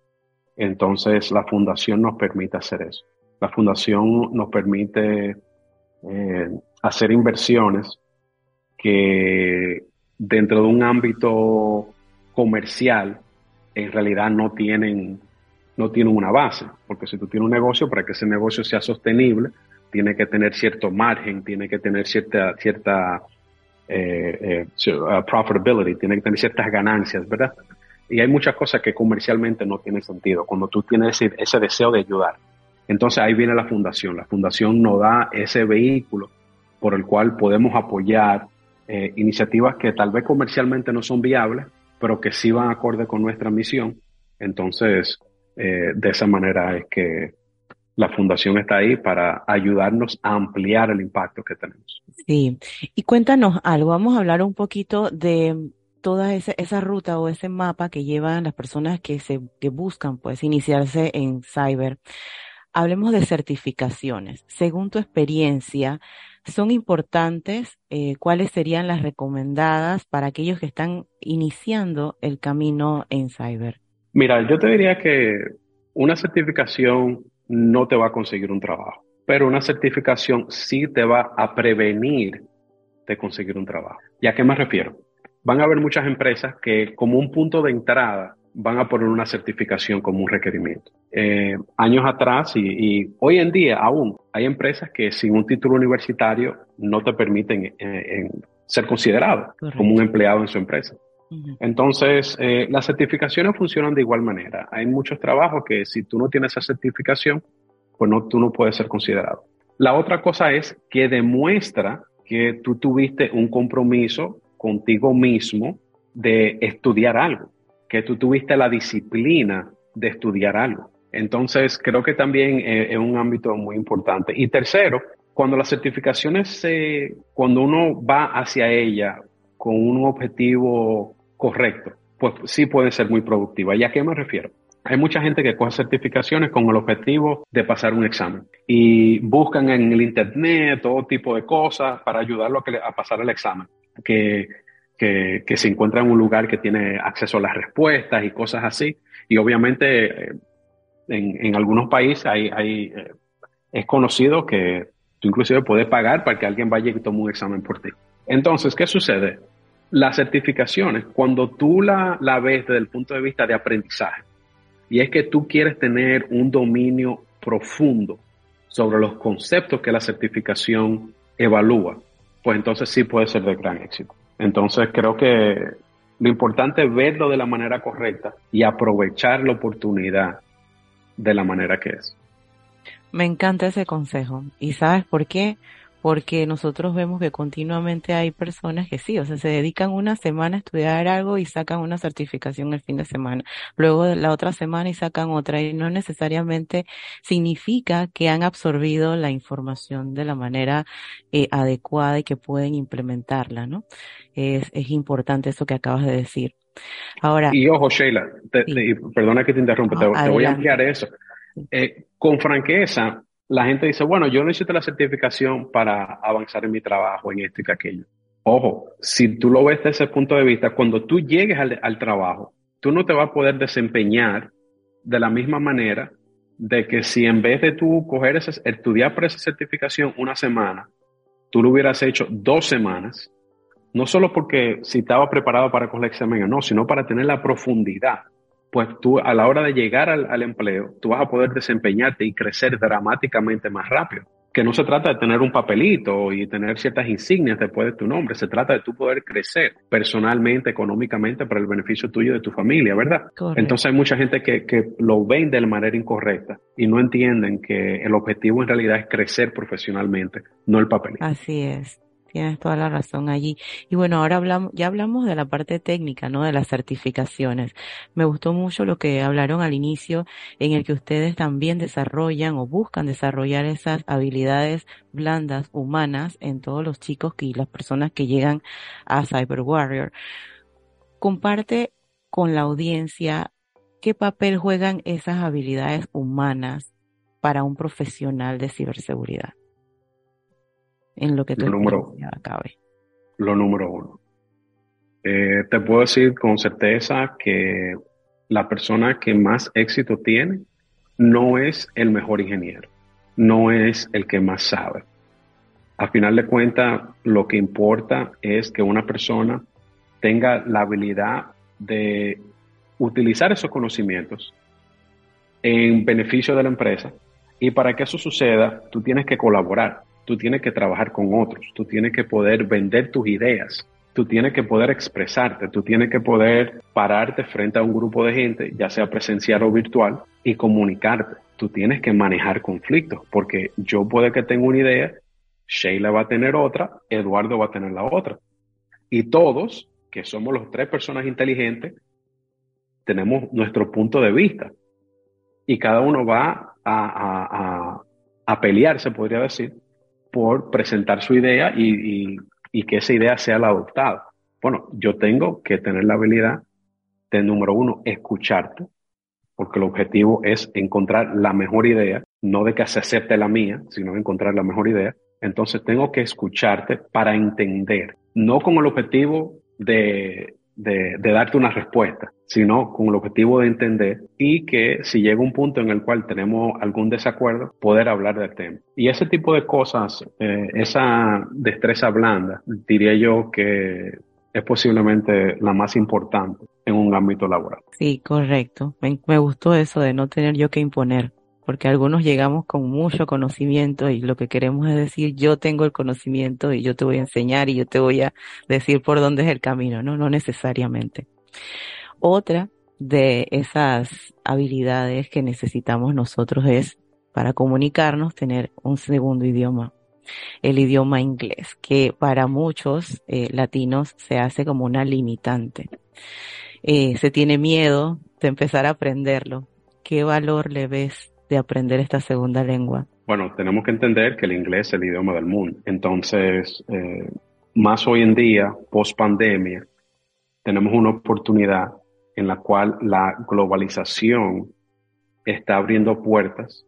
[SPEAKER 4] Entonces la fundación nos permite hacer eso. La fundación nos permite eh, hacer inversiones que dentro de un ámbito comercial en realidad no tienen, no tienen una base, porque si tú tienes un negocio, para que ese negocio sea sostenible, tiene que tener cierto margen, tiene que tener cierta, cierta eh, eh, uh, profitability, tiene que tener ciertas ganancias, ¿verdad? Y hay muchas cosas que comercialmente no tienen sentido cuando tú tienes ese, ese deseo de ayudar. Entonces ahí viene la fundación. La fundación nos da ese vehículo por el cual podemos apoyar eh, iniciativas que tal vez comercialmente no son viables, pero que sí van acorde con nuestra misión. Entonces, eh, de esa manera es que la fundación está ahí para ayudarnos a ampliar el impacto que tenemos.
[SPEAKER 3] Sí, y cuéntanos algo, vamos a hablar un poquito de toda esa, esa ruta o ese mapa que llevan las personas que se que buscan pues iniciarse en cyber. Hablemos de certificaciones. Según tu experiencia, son importantes? Eh, ¿Cuáles serían las recomendadas para aquellos que están iniciando el camino en cyber?
[SPEAKER 4] Mira, yo te diría que una certificación no te va a conseguir un trabajo, pero una certificación sí te va a prevenir de conseguir un trabajo. ¿Y a qué me refiero? Van a haber muchas empresas que como un punto de entrada van a poner una certificación como un requerimiento. Eh, años atrás y, hoy en día aún hay empresas que sin un título universitario no te permiten eh, ser considerado como un empleado en su empresa. Entonces, eh, las certificaciones funcionan de igual manera. Hay muchos trabajos que si tú no tienes esa certificación, pues no, tú no puedes ser considerado. La otra cosa es que demuestra que tú tuviste un compromiso contigo mismo de estudiar algo que tú tuviste la disciplina de estudiar algo. Entonces, creo que también eh, es un ámbito muy importante. Y tercero, cuando las certificaciones, se, cuando uno va hacia ella con un objetivo correcto, pues sí puede ser muy productiva. ¿Y a qué me refiero? Hay mucha gente que coge certificaciones con el objetivo de pasar un examen y buscan en el internet todo tipo de cosas para ayudarlo a, a pasar el examen. Que que, se encuentra en un lugar que tiene acceso a las respuestas y cosas así. Y obviamente eh, en, algunos países hay, hay eh, es conocido que tú inclusive puedes pagar para que alguien vaya y tome un examen por ti. Entonces, ¿qué sucede? Las certificaciones, cuando tú la, la ves desde el punto de vista de aprendizaje, y es que tú quieres tener un dominio profundo sobre los conceptos que la certificación evalúa, pues entonces sí puede ser de gran éxito. Entonces creo que lo importante es verlo de la manera correcta y aprovechar la oportunidad de la manera que es.
[SPEAKER 3] Me encanta ese consejo. ¿Y sabes por qué? Porque nosotros vemos que continuamente hay personas que sí, o sea, se dedican una semana a estudiar algo y sacan una certificación el fin de semana, luego la otra semana y sacan otra y no necesariamente significa que han absorbido la información de la manera eh, adecuada y que pueden implementarla, ¿no? Es, es importante eso que acabas de decir. Ahora.
[SPEAKER 4] Y ojo, Sheila, perdona que te interrumpa, te, voy a ampliar eso. Eh, con franqueza, la gente dice, bueno, yo necesito la certificación para avanzar en mi trabajo, en esto y aquello. Ojo, si tú lo ves desde ese punto de vista, cuando tú llegues al, trabajo, tú no te vas a poder desempeñar de la misma manera de que si en vez de tú coger ese, estudiar por esa certificación una semana, tú lo hubieras hecho dos semanas, no solo porque si estaba preparado para coger el examen o no, sino para tener la profundidad pues tú a la hora de llegar al, al empleo, tú vas a poder desempeñarte y crecer dramáticamente más rápido que no se trata de tener un papelito y tener ciertas insignias después de tu nombre, se trata de tú poder crecer personalmente, económicamente, para el beneficio tuyo y de tu familia, ¿verdad? Entonces hay mucha gente que, que lo ven de la manera incorrecta y no entienden que el objetivo en realidad es crecer profesionalmente, no el papelito.
[SPEAKER 3] Así es. Tienes toda la razón allí. Y bueno, ahora hablamos, ya hablamos de la parte técnica, ¿no? De las certificaciones. Me gustó mucho lo que hablaron al inicio, en el que ustedes también desarrollan o buscan desarrollar esas habilidades blandas, humanas, en todos los chicos y las personas que llegan a Cyber Warrior. Comparte con la audiencia qué papel juegan esas habilidades humanas para un profesional de ciberseguridad en lo que tu
[SPEAKER 4] número, acabe? Lo número uno. Eh, te puedo decir con certeza que la persona que más éxito tiene no es el mejor ingeniero, no es el que más sabe. A final de cuentas, lo que importa es que una persona tenga la habilidad de utilizar esos conocimientos en beneficio de la empresa y para que eso suceda, tú tienes que colaborar tú tienes que trabajar con otros, tú tienes que poder vender tus ideas, tú tienes que poder expresarte, tú tienes que poder pararte frente a un grupo de gente, ya sea presencial o virtual, y comunicarte. Tú tienes que manejar conflictos, porque yo puede que tenga una idea, Sheila va a tener otra, Eduardo va a tener la otra. Y todos, que somos los tres personas inteligentes, tenemos nuestro punto de vista. Y cada uno va a, a pelear, se podría decir, por presentar su idea y, que esa idea sea la adoptada. Bueno, yo tengo que tener la habilidad de, número uno, escucharte, porque el objetivo es encontrar la mejor idea, no de que se acepte la mía, sino encontrar la mejor idea. Entonces tengo que escucharte para entender, no con el objetivo de de, darte una respuesta, sino con el objetivo de entender y que si llega un punto en el cual tenemos algún desacuerdo, poder hablar del tema. Y ese tipo de cosas, eh, esa destreza blanda, diría yo que es posiblemente la más importante en un ámbito laboral.
[SPEAKER 3] Sí, correcto. me gustó eso de no tener yo que imponer porque algunos llegamos con mucho conocimiento y lo que queremos es decir, yo tengo el conocimiento y yo te voy a enseñar y yo te voy a decir por dónde es el camino, no, no necesariamente. Otra de esas habilidades que necesitamos nosotros es para comunicarnos tener un segundo idioma, el idioma inglés, que para muchos eh, latinos se hace como una limitante. Eh, se tiene miedo de empezar a aprenderlo. ¿Qué valor le ves de aprender esta segunda lengua?
[SPEAKER 4] Bueno, tenemos que entender que el inglés es el idioma del mundo. Entonces, eh, más hoy en día, post pandemia, tenemos una oportunidad en la cual la globalización está abriendo puertas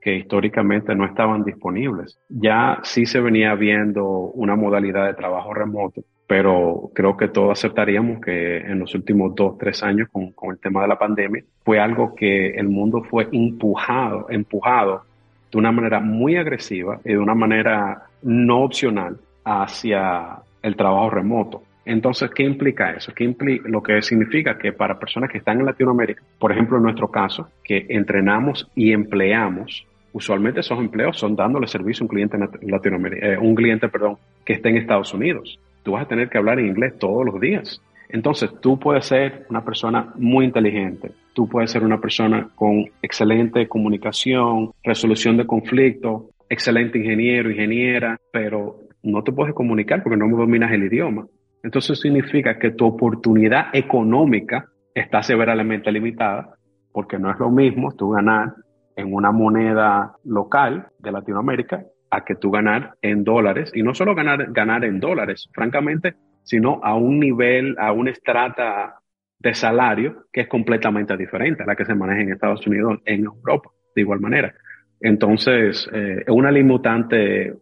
[SPEAKER 4] que históricamente no estaban disponibles. Ya sí se venía viendo una modalidad de trabajo remoto, pero creo que todos aceptaríamos que en los últimos dos, tres años con, con, el tema de la pandemia fue algo que el mundo fue empujado, empujado de una manera muy agresiva y de una manera no opcional hacia el trabajo remoto. Entonces, ¿qué implica eso? ¿Qué implica, lo que significa que para personas que están en Latinoamérica, por ejemplo en nuestro caso, que entrenamos y empleamos, usualmente esos empleos son dándole servicio a un cliente Latinoamérica, eh, un cliente, perdón, que esté en Estados Unidos tú vas a tener que hablar en inglés todos los días. Entonces, tú puedes ser una persona muy inteligente, tú puedes ser una persona con excelente comunicación, resolución de conflictos, excelente ingeniero, ingeniera, pero no te puedes comunicar porque no dominas el idioma. Entonces significa que tu oportunidad económica está severamente limitada porque no es lo mismo tú ganar en una moneda local de Latinoamérica a que tú ganar en dólares, y no solo ganar, ganar en dólares, francamente, sino a un nivel, a una estrata de salario que es completamente diferente a la que se maneja en Estados Unidos, en Europa, de igual manera. Entonces, eh, es una limitante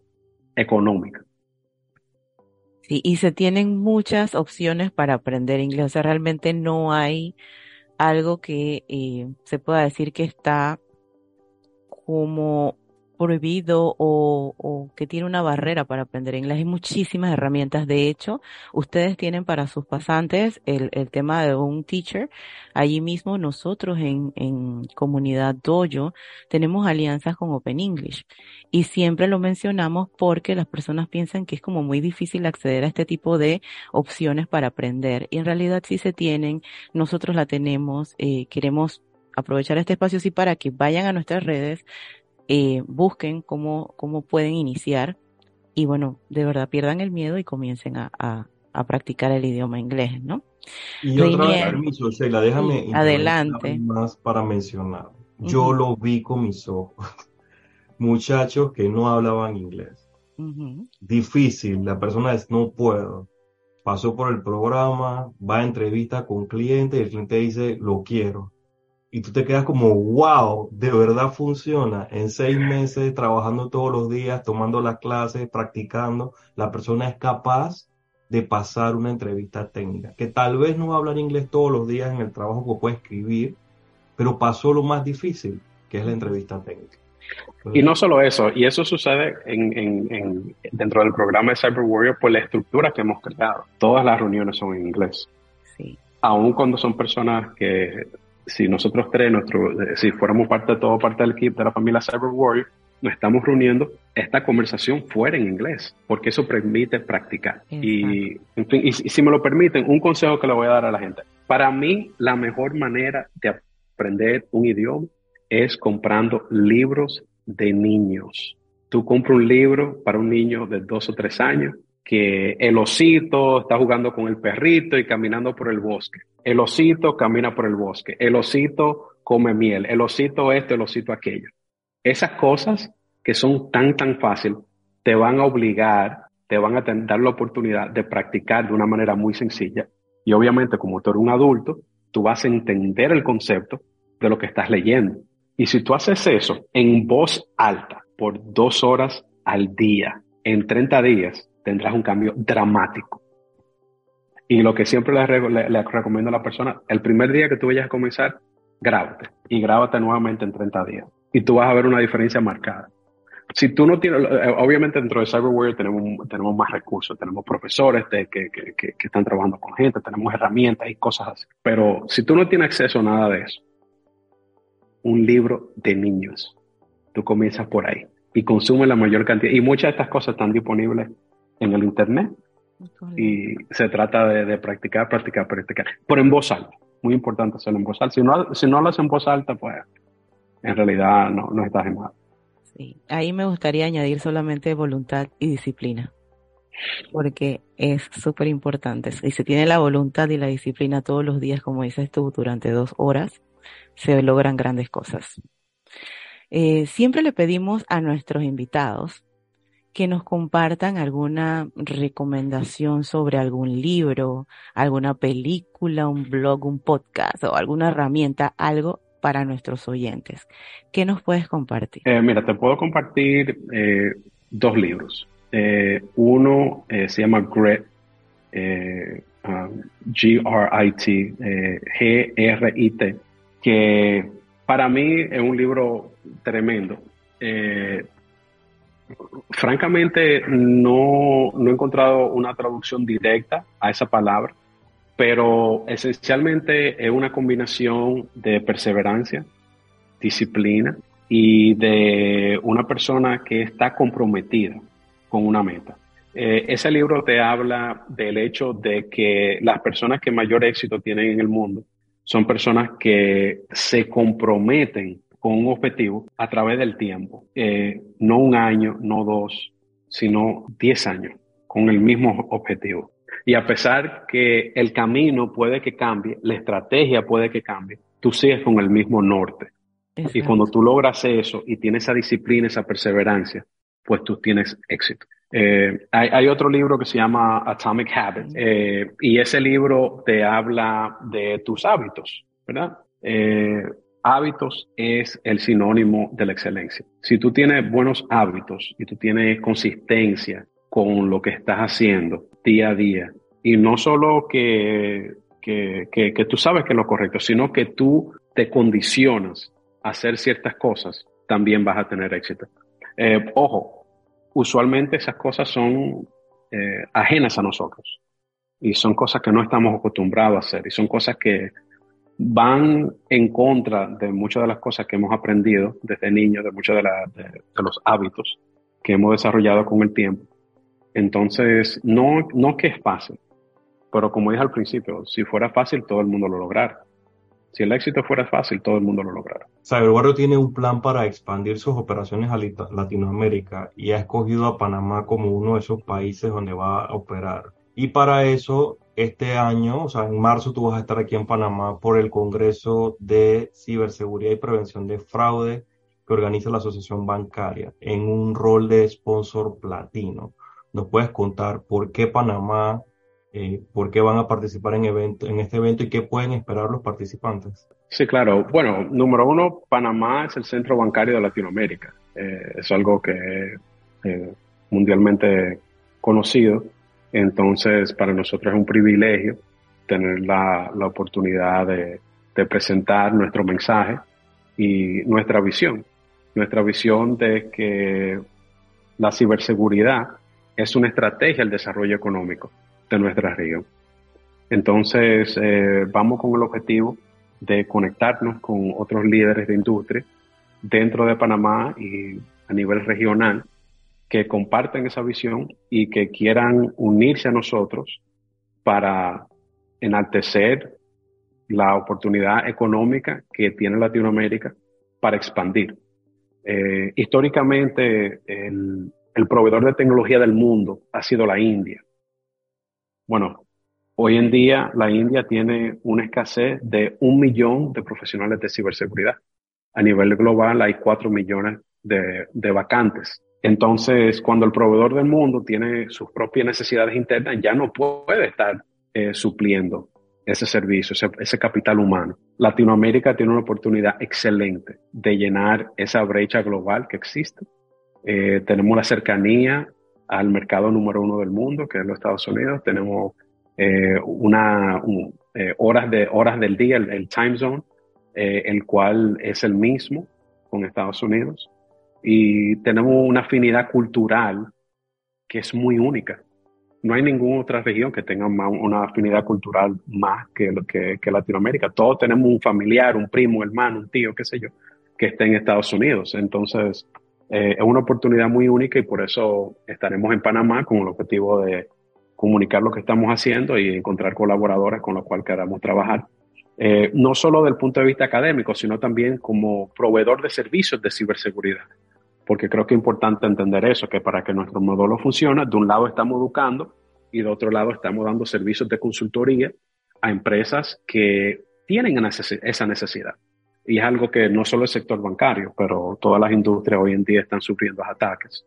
[SPEAKER 4] económica.
[SPEAKER 3] Sí, y se tienen muchas opciones para aprender inglés. O sea, realmente no hay algo que eh, se pueda decir que está como prohibido o, que tiene una barrera para aprender inglés. Hay muchísimas herramientas. De hecho, ustedes tienen para sus pasantes el, el tema de un teacher. Allí mismo nosotros en, en comunidad Dojo tenemos alianzas con Open English y siempre lo mencionamos porque las personas piensan que es como muy difícil acceder a este tipo de opciones para aprender y en realidad sí se tienen. Nosotros la tenemos. Eh, queremos aprovechar este espacio sí para que vayan a nuestras redes, eh, busquen cómo, cómo pueden iniciar y bueno, de verdad pierdan el miedo y comiencen a, a, practicar el idioma inglés, ¿no?
[SPEAKER 2] Y otra vez, permiso, Sheila, déjame
[SPEAKER 3] adelante
[SPEAKER 2] más para mencionar. Yo lo vi con mis ojos. Muchachos que no hablaban inglés. Difícil, la persona es no puedo. Pasó por el programa, va a entrevista con cliente y el cliente dice lo quiero y tú te quedas como, wow, de verdad funciona. En seis meses, trabajando todos los días, tomando las clases, practicando, la persona es capaz de pasar una entrevista técnica, que tal vez no va a hablar inglés todos los días en el trabajo que puede escribir, pero pasó lo más difícil, que es la entrevista técnica.
[SPEAKER 4] Y no solo eso, y eso sucede en, en, dentro del programa de Cyber Warrior por la estructura que hemos creado. Todas las reuniones son en inglés. Sí. Aun cuando son personas que si nosotros tres, nuestro, eh, si fuéramos parte de todo parte del equipo de la familia Cyber Warrior, nos estamos reuniendo esta conversación fuera en inglés, porque eso permite practicar. Y, y, si me lo permiten, un consejo que le voy a dar a la gente. Para mí, la mejor manera de aprender un idioma es comprando libros de niños. Tú compras un libro para un niño de dos o tres años que el osito está jugando con el perrito y caminando por el bosque. El osito camina por el bosque. El osito come miel. El osito esto, el osito aquello. Esas cosas que son tan, tan fácil, te van a obligar, te van a dar la oportunidad de practicar de una manera muy sencilla. Y obviamente, como tú eres un adulto, tú vas a entender el concepto de lo que estás leyendo. Y si tú haces eso en voz alta por dos horas al día, en 30 días, tendrás un cambio dramático. Y lo que siempre le, recomiendo a la persona, el primer día que tú vayas a comenzar, grábate y grábate nuevamente en 30 días. Y tú vas a ver una diferencia marcada. Si tú no tienes, eh, obviamente dentro de Cyberware tenemos, tenemos más recursos, tenemos profesores que, que, que, están trabajando con gente, tenemos herramientas y cosas así. Pero si tú no tienes acceso a nada de eso, un libro de niños, tú comienzas por ahí y consume la mayor cantidad. Y muchas de estas cosas están disponibles en el Internet. Y se trata de, practicar, practicar, practicar. Pero en voz alta. Muy importante hacerlo en voz alta. Si no, si no lo haces en voz alta, pues en realidad no, no estás en mal.
[SPEAKER 3] Sí, ahí me gustaría añadir solamente voluntad y disciplina. Porque es súper importante. Si se tiene la voluntad y la disciplina todos los días, como dices tú, durante dos horas, se logran grandes cosas. Eh, siempre le pedimos a nuestros invitados que nos compartan alguna recomendación sobre algún libro, alguna película, un blog, un podcast o alguna herramienta, algo para nuestros oyentes. ¿Qué nos puedes compartir?
[SPEAKER 4] Eh, mira, te puedo compartir eh, dos libros. Eh, uno se llama Grit, um, G-R-I-T, G-R-I-T, que para mí es un libro tremendo francamente no, he encontrado una traducción directa a esa palabra, pero esencialmente es una combinación de perseverancia, disciplina y de una persona que está comprometida con una meta. Eh, ese libro te habla del hecho de que las personas que mayor éxito tienen en el mundo son personas que se comprometen con un objetivo a través del tiempo. Eh, no un año, no dos, sino diez años con el mismo objetivo. Y a pesar que el camino puede que cambie, la estrategia puede que cambie, tú sigues con el mismo norte. Y cuando tú logras eso y tienes esa disciplina, esa perseverancia, pues tú tienes éxito. Eh, hay, otro libro que se llama Atomic Habits eh, y ese libro te habla de tus hábitos, ¿verdad? Hábitos es el sinónimo de la excelencia. Si tú tienes buenos hábitos y tú tienes consistencia con lo que estás haciendo día a día, y no solo que, que, que, tú sabes que es lo correcto, sino que tú te condicionas a hacer ciertas cosas, también vas a tener éxito. Eh, ojo, usualmente esas cosas son eh, ajenas a nosotros y son cosas que no estamos acostumbrados a hacer y son cosas que van en contra de muchas de las cosas que hemos aprendido desde niños, de muchos de, los hábitos que hemos desarrollado con el tiempo. Entonces, no, no que es fácil, pero como dije al principio, si fuera fácil, todo el mundo lo lograra. Si el éxito fuera fácil, todo el mundo lo lograra.
[SPEAKER 2] Cyberguardo tiene un plan para expandir sus operaciones a Latinoamérica y ha escogido a Panamá como uno de esos países donde va a operar. Y para eso, este año, o sea, en marzo tú vas a estar aquí en Panamá por el Congreso de Ciberseguridad y Prevención de Fraude que organiza la Asociación Bancaria en un rol de sponsor platino. ¿Nos puedes contar por qué Panamá eh, por qué van a participar en, evento, en este evento y qué pueden esperar los participantes.
[SPEAKER 4] Sí, claro. Bueno, número uno, Panamá es el centro bancario de Latinoamérica. Eh, es algo que eh, mundialmente conocido. Entonces, para nosotros es un privilegio tener la, la oportunidad de, presentar nuestro mensaje y nuestra visión. Nuestra visión de que la ciberseguridad es una estrategia del desarrollo económico de nuestra región. Entonces, eh, vamos con el objetivo de conectarnos con otros líderes de industria dentro de Panamá y a nivel regional que comparten esa visión y que quieran unirse a nosotros para enaltecer la oportunidad económica que tiene Latinoamérica para expandir. Eh, históricamente, el proveedor de tecnología del mundo ha sido la India. Bueno, hoy en día la India tiene una escasez de un millón de profesionales de ciberseguridad. A nivel global hay cuatro millones de, vacantes. Entonces, cuando el proveedor del mundo tiene sus propias necesidades internas, ya no puede estar eh, supliendo ese servicio, ese, capital humano. Latinoamérica tiene una oportunidad excelente de llenar esa brecha global que existe. Eh, tenemos la cercanía al mercado número uno del mundo, que es los Estados Unidos. Tenemos eh, una eh, horas, de, horas del día, el, time zone, el cual es el mismo con Estados Unidos. Y tenemos una afinidad cultural que es muy única. No hay ninguna otra región que tenga una afinidad cultural más que, que, que Latinoamérica. Todos tenemos un familiar, un primo, hermano, un tío, qué sé yo, que esté en Estados Unidos. Entonces, eh, es una oportunidad muy única y por eso estaremos en Panamá con el objetivo de comunicar lo que estamos haciendo y encontrar colaboradores con los cuales queramos trabajar. Eh, no solo del punto de vista académico, sino también como proveedor de servicios de ciberseguridad. Porque creo que es importante entender eso, que para que nuestro modelo funcione, de un lado estamos educando y de otro lado estamos dando servicios de consultoría a empresas que tienen esa necesidad. Y es algo que no solo el sector bancario, pero todas las industrias hoy en día están sufriendo ataques.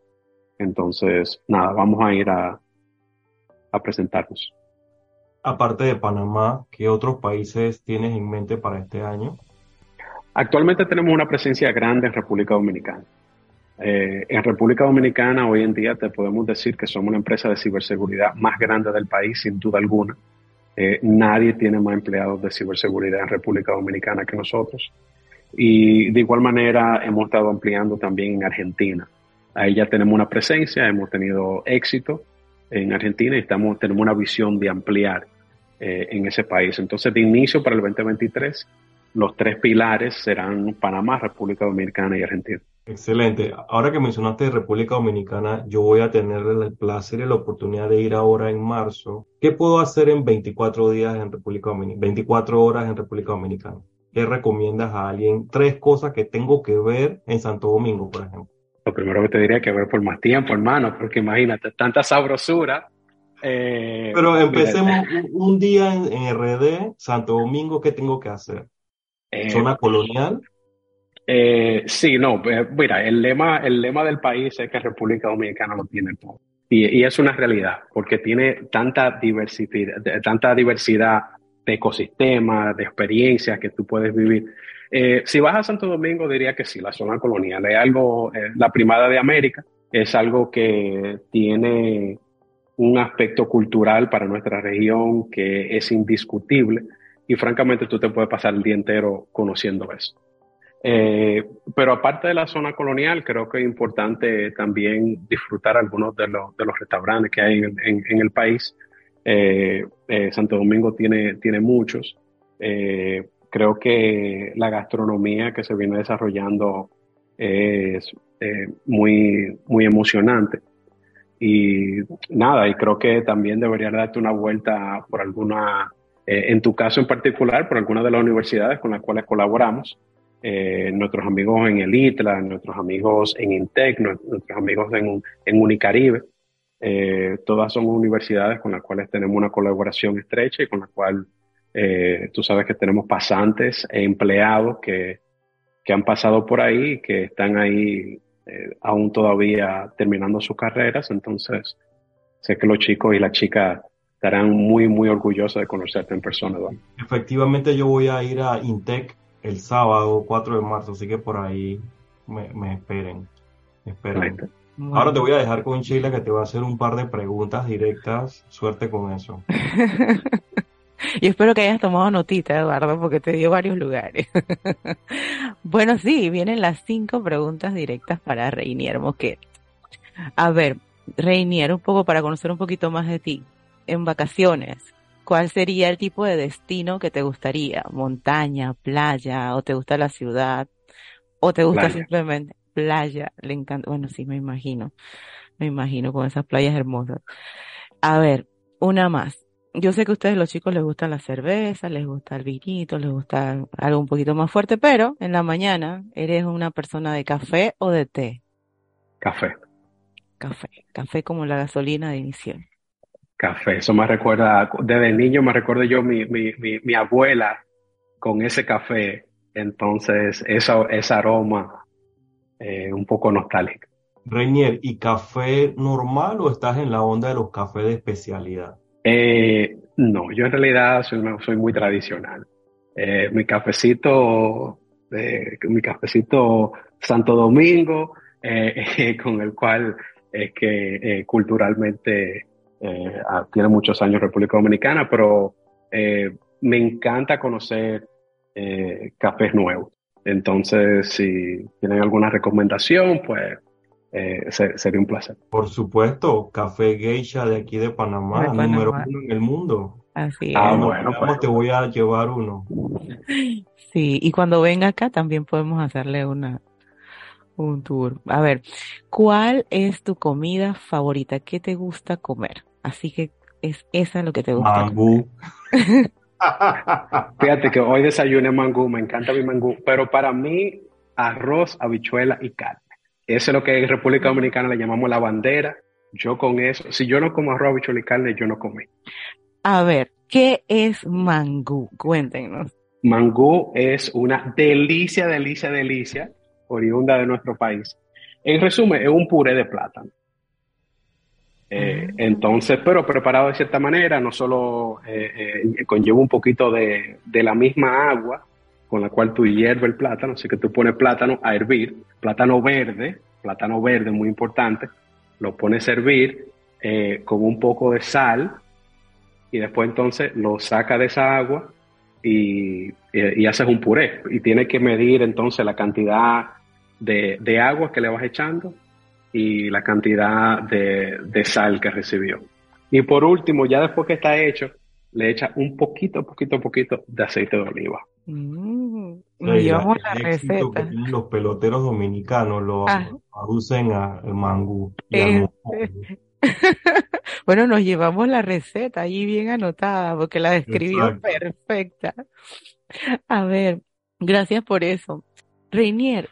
[SPEAKER 4] Entonces, nada, vamos a ir a, a presentarnos.
[SPEAKER 2] Aparte de Panamá, ¿qué otros países tienes en mente para este año?
[SPEAKER 4] Actualmente tenemos una presencia grande en República Dominicana. Eh, en República Dominicana hoy en día te podemos decir que somos la empresa de ciberseguridad más grande del país, sin duda alguna. Eh, nadie tiene más empleados de ciberseguridad en República Dominicana que nosotros. Y de igual manera hemos estado ampliando también en Argentina. Ahí ya tenemos una presencia, hemos tenido éxito en Argentina y estamos, tenemos una visión de ampliar eh, en ese país. Entonces, de inicio para el 2023, los tres pilares serán Panamá, República Dominicana y Argentina.
[SPEAKER 2] Excelente. Ahora que mencionaste República Dominicana, yo voy a tener el placer y la oportunidad de ir ahora en marzo. ¿Qué puedo hacer en 24 días en República Dominicana? 24 horas en República Dominicana. ¿Qué recomiendas a alguien? Tres cosas que tengo que ver en Santo Domingo, por ejemplo.
[SPEAKER 4] Lo primero que te diría que ver por más tiempo, hermano, porque imagínate, tanta sabrosura.
[SPEAKER 2] Eh, Pero empecemos un, día en, RD, Santo Domingo, ¿qué tengo que hacer? Eh, ¿Zona colonial?
[SPEAKER 4] Eh, sí, no, mira, el lema, el lema del país es que República Dominicana lo tiene todo. Y, y es una realidad, porque tiene tanta diversidad, tanta diversidad de ecosistemas, de experiencias que tú puedes vivir. Eh, si vas a Santo Domingo, diría que sí, la zona colonial es algo, eh, la primada de América, es algo que tiene un aspecto cultural para nuestra región que es indiscutible y francamente tú te puedes pasar el día entero conociendo eso. Eh, pero aparte de la zona colonial, creo que es importante también disfrutar algunos de los, de los restaurantes que hay en, el país. Eh, eh, Santo Domingo tiene, tiene muchos. creo que la gastronomía que se viene desarrollando es muy, muy emocionante. Y nada, y creo que también debería darte una vuelta por alguna, en tu caso en particular, por alguna de las universidades con las cuales colaboramos. Eh, nuestros amigos en el ITLA, nuestros amigos en INTEC, nuestros amigos en, en Unicaribe. Eh, todas son universidades con las cuales tenemos una colaboración estrecha y con la cual eh, tú sabes que tenemos pasantes e empleados que, que han pasado por ahí y que están ahí aún todavía terminando sus carreras. Entonces, sé que los chicos y las chicas estarán muy, muy orgullosos de conocerte en persona,
[SPEAKER 2] Efectivamente, yo voy a ir a INTEC el sábado 4 de marzo, así que por ahí me, esperen. esperen. Ahora te voy a dejar con Sheila que te va a hacer un par de preguntas directas. Suerte con eso.
[SPEAKER 3] Y espero que hayas tomado notita, Eduardo, porque te dio varios lugares. bueno, sí, vienen las cinco preguntas directas para Reinier Mosquet. A ver, Reinier, un poco para conocer un poquito más de ti. En vacaciones, ¿cuál sería el tipo de destino que te gustaría? ¿Montaña, playa, o te gusta la ciudad? ¿O te gusta simplemente playa? Le encanta, bueno, sí, me imagino, me imagino con esas playas hermosas. A ver, una más. Yo sé que a ustedes los chicos les gusta la cerveza, les gusta el vinito, les gusta algo un poquito más fuerte, pero en la mañana, ¿eres una persona de café o de té?
[SPEAKER 4] Café.
[SPEAKER 3] Café, café como la gasolina de inicio.
[SPEAKER 4] Café, eso me recuerda, desde niño me recuerdo yo mi, mi, mi, abuela con ese café, entonces esa, ese aroma eh, un poco nostálgico.
[SPEAKER 2] Reinier, ¿y café normal o estás en la onda de los cafés de especialidad?
[SPEAKER 4] Eh, no, yo en realidad soy, soy muy tradicional. Eh, mi cafecito, mi cafecito Santo Domingo, con el cual es que culturalmente eh, ah, tiene muchos años República Dominicana, pero eh, me encanta conocer eh, cafés nuevos. Entonces, si tienen alguna recomendación, pues sería un placer.
[SPEAKER 2] Por supuesto, Café Geisha de aquí de Panamá, número uno en el mundo.
[SPEAKER 3] Así
[SPEAKER 2] ah, bueno, pues te voy a llevar uno.
[SPEAKER 3] Sí, y cuando venga acá también podemos hacerle una, un tour. A ver, ¿cuál es tu comida favorita? ¿Qué te gusta comer? Así que es esa lo que te gusta.
[SPEAKER 2] Mangú.
[SPEAKER 4] Fíjate que hoy desayuné mangú, me encanta mi mangú, pero para mí arroz, habichuela y carne. Eso es lo que en República Dominicana le llamamos la bandera. Yo con eso, si yo no como arroz, habichuela y carne, yo no comí.
[SPEAKER 3] A ver, ¿qué es mangú? Cuéntenos.
[SPEAKER 4] Mangú es una delicia, delicia, delicia, oriunda de nuestro país. En resumen, es un puré de plátano. Eh, entonces, pero preparado de cierta manera, no solo eh, eh, conlleva un poquito de, la misma agua con la cual tú hierves el plátano, así que tú pones plátano a hervir, plátano verde, plátano verde muy importante, lo pones a hervir con un poco de sal y después entonces lo saca de esa agua y, haces un puré. Y tienes que medir entonces la cantidad de, de agua que le vas echando y la cantidad de, sal que recibió. Y por último, ya después que está hecho, le echa un poquito, poquito, poquito de aceite de oliva.
[SPEAKER 3] Mm, llevamos la receta.
[SPEAKER 2] los peloteros dominicanos lo ah. aducen a mangú.
[SPEAKER 3] Este. bueno, nos llevamos la receta ahí bien anotada porque la describió perfecta. A ver, gracias por eso. Reinier,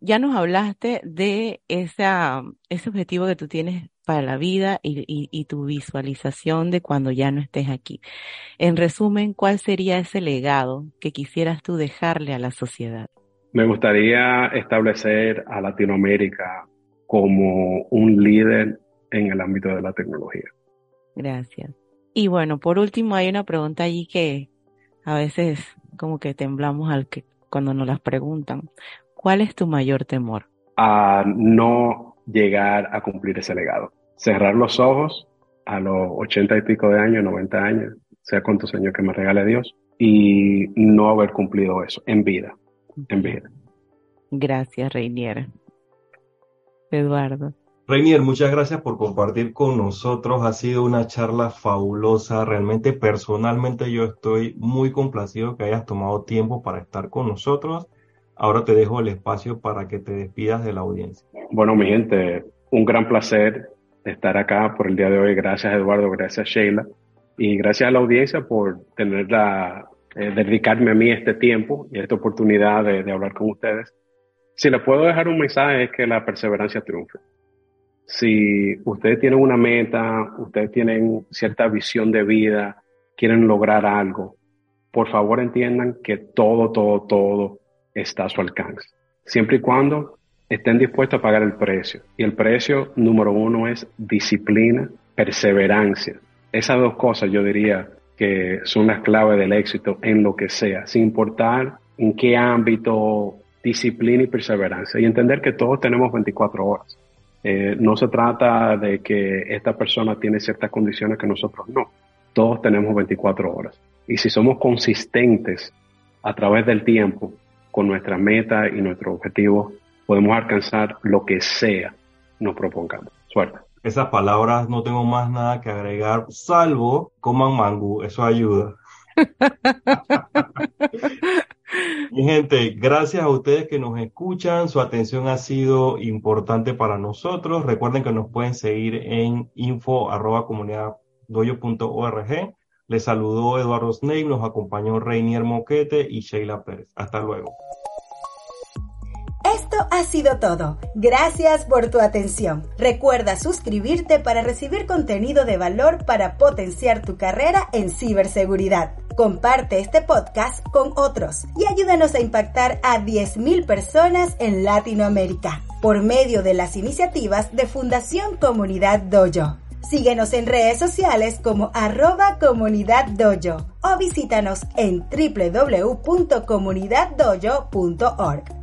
[SPEAKER 3] ya nos hablaste de esa, ese objetivo que tú tienes para la vida y, y, tu visualización de cuando ya no estés aquí. En resumen, ¿cuál sería ese legado que quisieras tú dejarle a la sociedad?
[SPEAKER 4] Me gustaría establecer a Latinoamérica como un líder en el ámbito de la tecnología.
[SPEAKER 3] Gracias. Y bueno, por último, hay una pregunta allí que a veces como que temblamos al que cuando nos las preguntan. ¿Cuál es tu mayor temor?
[SPEAKER 4] A no llegar a cumplir ese legado. Cerrar los ojos a los ochenta y pico de años, 90 años, sea cuántos años que me regale Dios, y no haber cumplido eso en vida, en vida.
[SPEAKER 3] Gracias, Reinier. Eduardo.
[SPEAKER 2] Reinier, muchas gracias por compartir con nosotros. Ha sido una charla fabulosa. Realmente, personalmente, yo estoy muy complacido que hayas tomado tiempo para estar con nosotros. Ahora te dejo el espacio para que te despidas de la audiencia.
[SPEAKER 4] Bueno, mi gente, un gran placer estar acá por el día de hoy. Gracias, Eduardo. Gracias, Sheila. Y gracias a la audiencia por tener la, eh, dedicarme a mí este tiempo y esta oportunidad de, de hablar con ustedes. Si les puedo dejar un mensaje es que la perseverancia triunfe si ustedes tienen una meta, ustedes tienen cierta visión de vida, quieren lograr algo, por favor entiendan que todo, todo, todo está a su alcance. Siempre y cuando estén dispuestos a pagar el precio. Y el precio número uno es disciplina, perseverancia. Esas dos cosas yo diría que son las claves del éxito en lo que sea, sin importar en qué ámbito, disciplina y perseverancia. Y entender que todos tenemos 24 horas. Eh, no se trata de que esta persona tiene ciertas condiciones que nosotros no. Todos tenemos 24 horas. Y si somos consistentes a través del tiempo con nuestra meta y nuestro objetivo, podemos alcanzar lo que sea nos propongamos. Suerte.
[SPEAKER 2] Esas palabras no tengo más nada que agregar, salvo coman mangú, eso ayuda. Mi gente, gracias a ustedes que nos escuchan, su atención ha sido importante para nosotros. Recuerden que nos pueden seguir en info arroba Les saludó Eduardo Snape, nos acompañó Reinier Moquete y Sheila Pérez. Hasta luego.
[SPEAKER 1] Esto ha sido todo. Gracias por tu atención. Recuerda suscribirte para recibir contenido de valor para potenciar tu carrera en ciberseguridad. Comparte este podcast con otros y ayúdanos a impactar a 10.000 personas en Latinoamérica por medio de las iniciativas de Fundación Comunidad Dojo. Síguenos en redes sociales como arroba comunidad dojo o visítanos en www.comunidaddojo.org.